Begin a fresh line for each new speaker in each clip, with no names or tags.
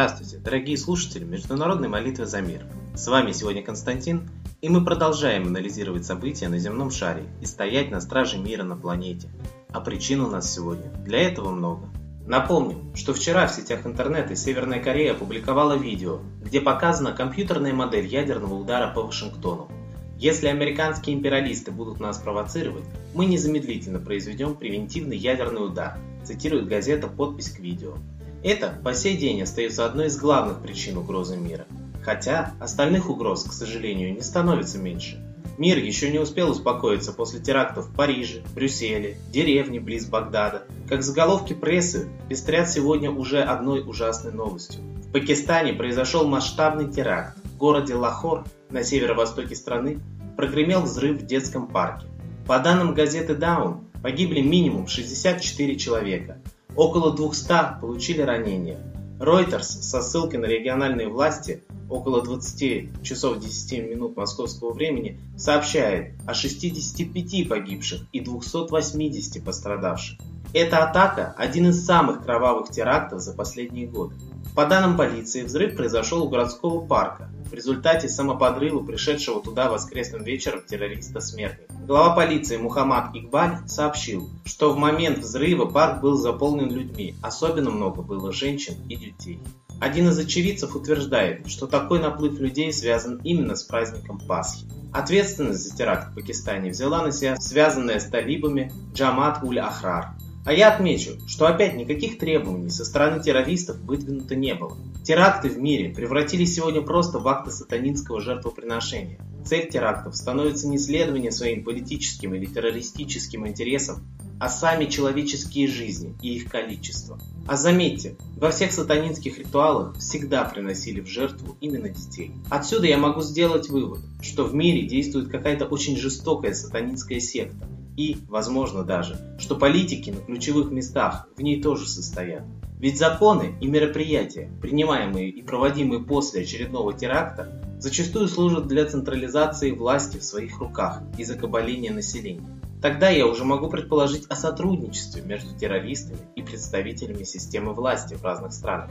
Здравствуйте, дорогие слушатели Международной молитвы за мир. С вами сегодня Константин, и мы продолжаем анализировать события на земном шаре и стоять на страже мира на планете. А причин у нас сегодня для этого много. Напомню, что вчера в сетях интернета Северная Корея опубликовала видео, где показана компьютерная модель ядерного удара по Вашингтону. Если американские империалисты будут нас провоцировать, мы незамедлительно произведем превентивный ядерный удар, цитирует газета подпись к видео. Это по сей день остается одной из главных причин угрозы мира. Хотя остальных угроз, к сожалению, не становится меньше. Мир еще не успел успокоиться после терактов в Париже, Брюсселе, деревне близ Багдада. Как заголовки прессы пестрят сегодня уже одной ужасной новостью. В Пакистане произошел масштабный теракт. В городе Лахор на северо-востоке страны прогремел взрыв в детском парке. По данным газеты Даун, погибли минимум 64 человека, около 200 получили ранения. Reuters со ссылкой на региональные власти около 20 часов 10 минут московского времени сообщает о 65 погибших и 280 пострадавших. Эта атака – один из самых кровавых терактов за последние годы. По данным полиции, взрыв произошел у городского парка, в результате самоподрыва пришедшего туда воскресным вечером террориста-смертника. Глава полиции Мухаммад Игбаль сообщил, что в момент взрыва парк был заполнен людьми, особенно много было женщин и детей. Один из очевидцев утверждает, что такой наплыв людей связан именно с праздником Пасхи. Ответственность за теракт в Пакистане взяла на себя связанная с талибами Джамат Уль-Ахрар, а я отмечу, что опять никаких требований со стороны террористов выдвинуто не было. Теракты в мире превратились сегодня просто в акты сатанинского жертвоприношения. Цель терактов становится не следование своим политическим или террористическим интересам, а сами человеческие жизни и их количество. А заметьте, во всех сатанинских ритуалах всегда приносили в жертву именно детей. Отсюда я могу сделать вывод, что в мире действует какая-то очень жестокая сатанинская секта, и, возможно даже, что политики на ключевых местах в ней тоже состоят. Ведь законы и мероприятия, принимаемые и проводимые после очередного теракта, зачастую служат для централизации власти в своих руках и закабаления населения. Тогда я уже могу предположить о сотрудничестве между террористами и представителями системы власти в разных странах.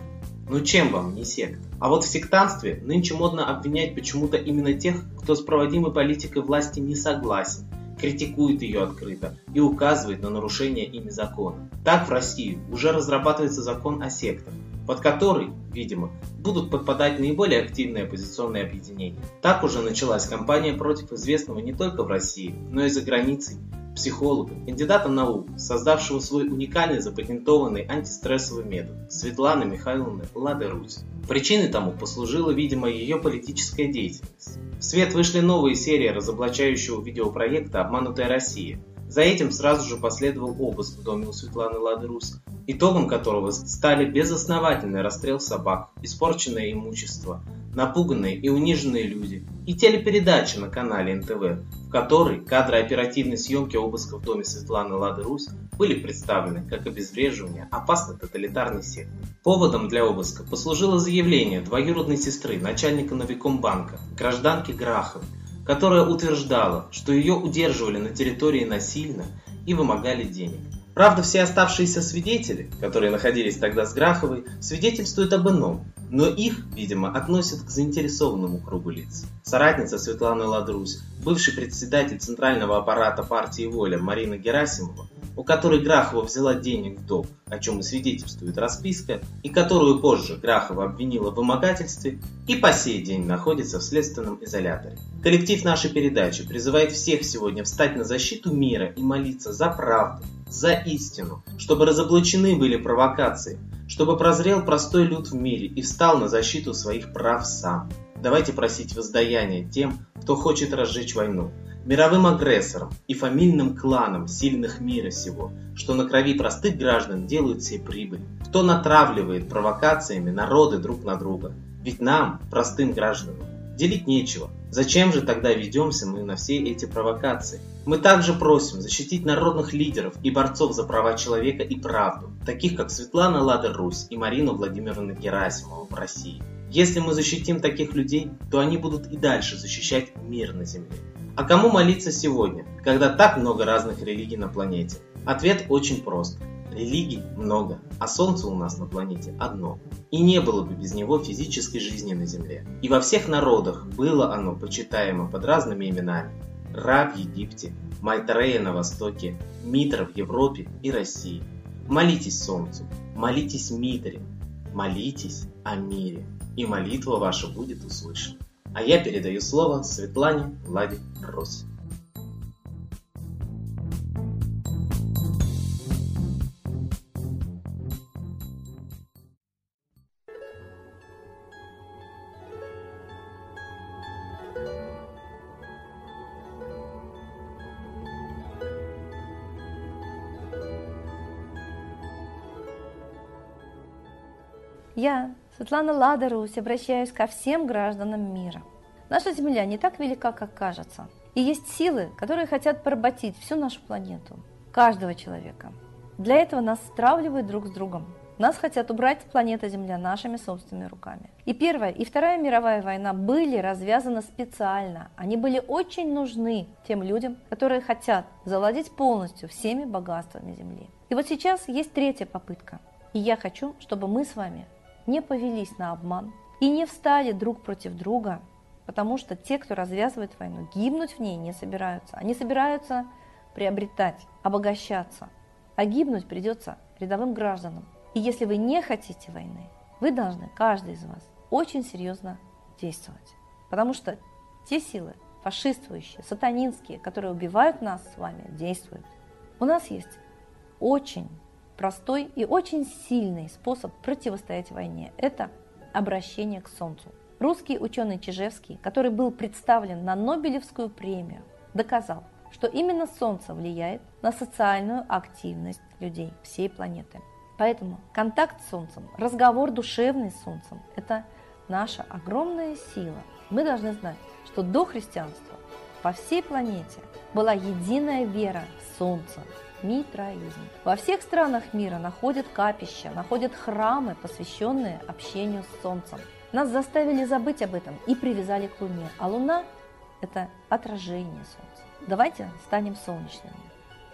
Ну чем вам не секта? А вот в сектантстве нынче модно обвинять почему-то именно тех, кто с проводимой политикой власти не согласен, критикует ее открыто и указывает на нарушение ими закона. Так в России уже разрабатывается закон о сектах, под который, видимо, будут подпадать наиболее активные оппозиционные объединения. Так уже началась кампания против известного не только в России, но и за границей психолога, кандидата наук, создавшего свой уникальный запатентованный антистрессовый метод Светланы Михайловны Лада-Русь. Причиной тому послужила, видимо, ее политическая деятельность. В свет вышли новые серии разоблачающего видеопроекта «Обманутая Россия». За этим сразу же последовал обыск в доме у Светланы Лады-Русь, итогом которого стали безосновательный расстрел собак, испорченное имущество, напуганные и униженные люди и телепередача на канале НТВ, в которой кадры оперативной съемки обыска в доме Светланы Лады Русь были представлены как обезвреживание опасной тоталитарной секты. Поводом для обыска послужило заявление двоюродной сестры начальника Новикомбанка, гражданки Граховой, которая утверждала, что ее удерживали на территории насильно и вымогали денег. Правда, все оставшиеся свидетели, которые находились тогда с Граховой, свидетельствуют об ином, но их, видимо, относят к заинтересованному кругу лиц. Соратница Светланы Ладрусь, бывший председатель Центрального аппарата партии «Воля» Марина Герасимова, у которой Грахова взяла денег в долг, о чем и свидетельствует расписка, и которую позже Грахова обвинила в вымогательстве, и по сей день находится в следственном изоляторе. Коллектив нашей передачи призывает всех сегодня встать на защиту мира и молиться за правду, за истину, чтобы разоблачены были провокации, чтобы прозрел простой люд в мире и встал на защиту своих прав сам. Давайте просить воздаяния тем, кто хочет разжечь войну, мировым агрессорам и фамильным кланам сильных мира сего, что на крови простых граждан делают себе прибыль, кто натравливает провокациями народы друг на друга. Ведь нам, простым гражданам, делить нечего. Зачем же тогда ведемся мы на все эти провокации? Мы также просим защитить народных лидеров и борцов за права человека и правду, таких как Светлана Лада Русь и Марину Владимировну Герасимову в России. Если мы защитим таких людей, то они будут и дальше защищать мир на Земле. А кому молиться сегодня, когда так много разных религий на планете? Ответ очень прост. Религий много, а Солнце у нас на планете одно. И не было бы без него физической жизни на Земле. И во всех народах было оно почитаемо под разными именами. Ра в Египте, Майтрея на Востоке, Митра в Европе и России. Молитесь Солнцу, молитесь Митре, молитесь о мире, и молитва ваша будет услышана. А я передаю слово Светлане Влади Рось.
Я, Светлана Ладарусь, обращаюсь ко всем гражданам мира. Наша Земля не так велика, как кажется. И есть силы, которые хотят поработить всю нашу планету, каждого человека. Для этого нас стравливают друг с другом. Нас хотят убрать с планеты Земля нашими собственными руками. И Первая, и Вторая мировая война были развязаны специально. Они были очень нужны тем людям, которые хотят завладеть полностью всеми богатствами Земли. И вот сейчас есть третья попытка. И я хочу, чтобы мы с вами не повелись на обман и не встали друг против друга, потому что те, кто развязывает войну, гибнуть в ней не собираются. Они собираются приобретать, обогащаться, а гибнуть придется рядовым гражданам. И если вы не хотите войны, вы должны, каждый из вас, очень серьезно действовать. Потому что те силы, фашистующие, сатанинские, которые убивают нас с вами, действуют. У нас есть очень простой и очень сильный способ противостоять войне – это обращение к Солнцу. Русский ученый Чижевский, который был представлен на Нобелевскую премию, доказал, что именно Солнце влияет на социальную активность людей всей планеты. Поэтому контакт с Солнцем, разговор душевный с Солнцем – это наша огромная сила. Мы должны знать, что до христианства по всей планете была единая вера в Солнце, митраизм. Во всех странах мира находят капища, находят храмы, посвященные общению с Солнцем. Нас заставили забыть об этом и привязали к Луне, а Луна – это отражение Солнца. Давайте станем солнечными.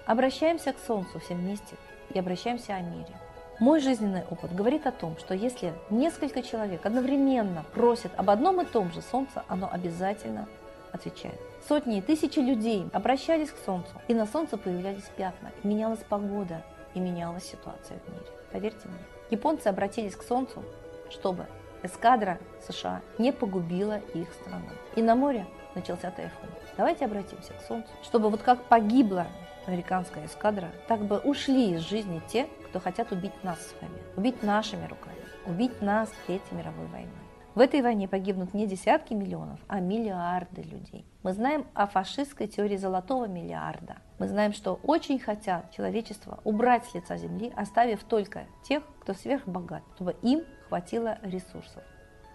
Обращаемся к Солнцу все вместе и обращаемся о мире. Мой жизненный опыт говорит о том, что если несколько человек одновременно просят об одном и том же Солнце, оно обязательно отвечает. Сотни и тысячи людей обращались к Солнцу, и на Солнце появлялись пятна, и менялась погода, и менялась ситуация в мире. Поверьте мне. Японцы обратились к Солнцу, чтобы эскадра США не погубила их страну. И на море начался тайфун. Давайте обратимся к Солнцу, чтобы вот как погибла американская эскадра, так бы ушли из жизни те, кто хотят убить нас с вами, убить нашими руками, убить нас Третьей мировой войной. В этой войне погибнут не десятки миллионов, а миллиарды людей. Мы знаем о фашистской теории золотого миллиарда. Мы знаем, что очень хотят человечество убрать с лица земли, оставив только тех, кто сверхбогат, чтобы им хватило ресурсов.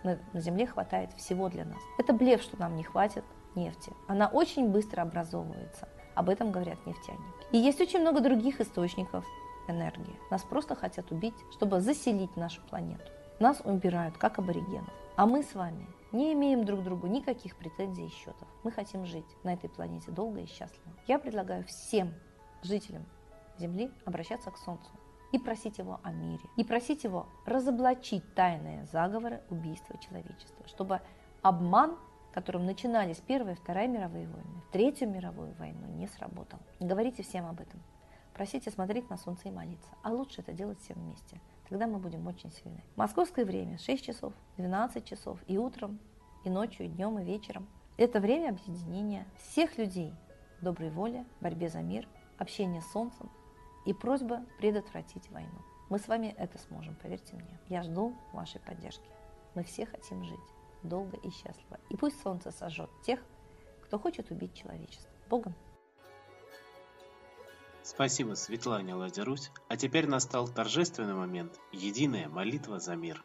На, земле хватает всего для нас. Это блеф, что нам не хватит нефти. Она очень быстро образовывается. Об этом говорят нефтяники. И есть очень много других источников энергии. Нас просто хотят убить, чтобы заселить нашу планету. Нас убирают, как аборигенов. А мы с вами не имеем друг другу никаких претензий и счетов. Мы хотим жить на этой планете долго и счастливо. Я предлагаю всем жителям Земли обращаться к Солнцу и просить его о мире, и просить его разоблачить тайные заговоры убийства человечества, чтобы обман, которым начинались Первая и Вторая мировые войны, Третью мировую войну, не сработал. Говорите всем об этом. Просите смотреть на Солнце и молиться. А лучше это делать всем вместе тогда мы будем очень сильны. Московское время 6 часов, 12 часов и утром, и ночью, и днем, и вечером. Это время объединения всех людей, доброй воли, борьбе за мир, общения с Солнцем и просьба предотвратить войну. Мы с вами это сможем, поверьте мне. Я жду вашей поддержки. Мы все хотим жить долго и счастливо. И пусть Солнце сожжет тех, кто хочет убить человечество. Богом!
Спасибо Светлане Ладерусь. А теперь настал торжественный момент – единая молитва за мир.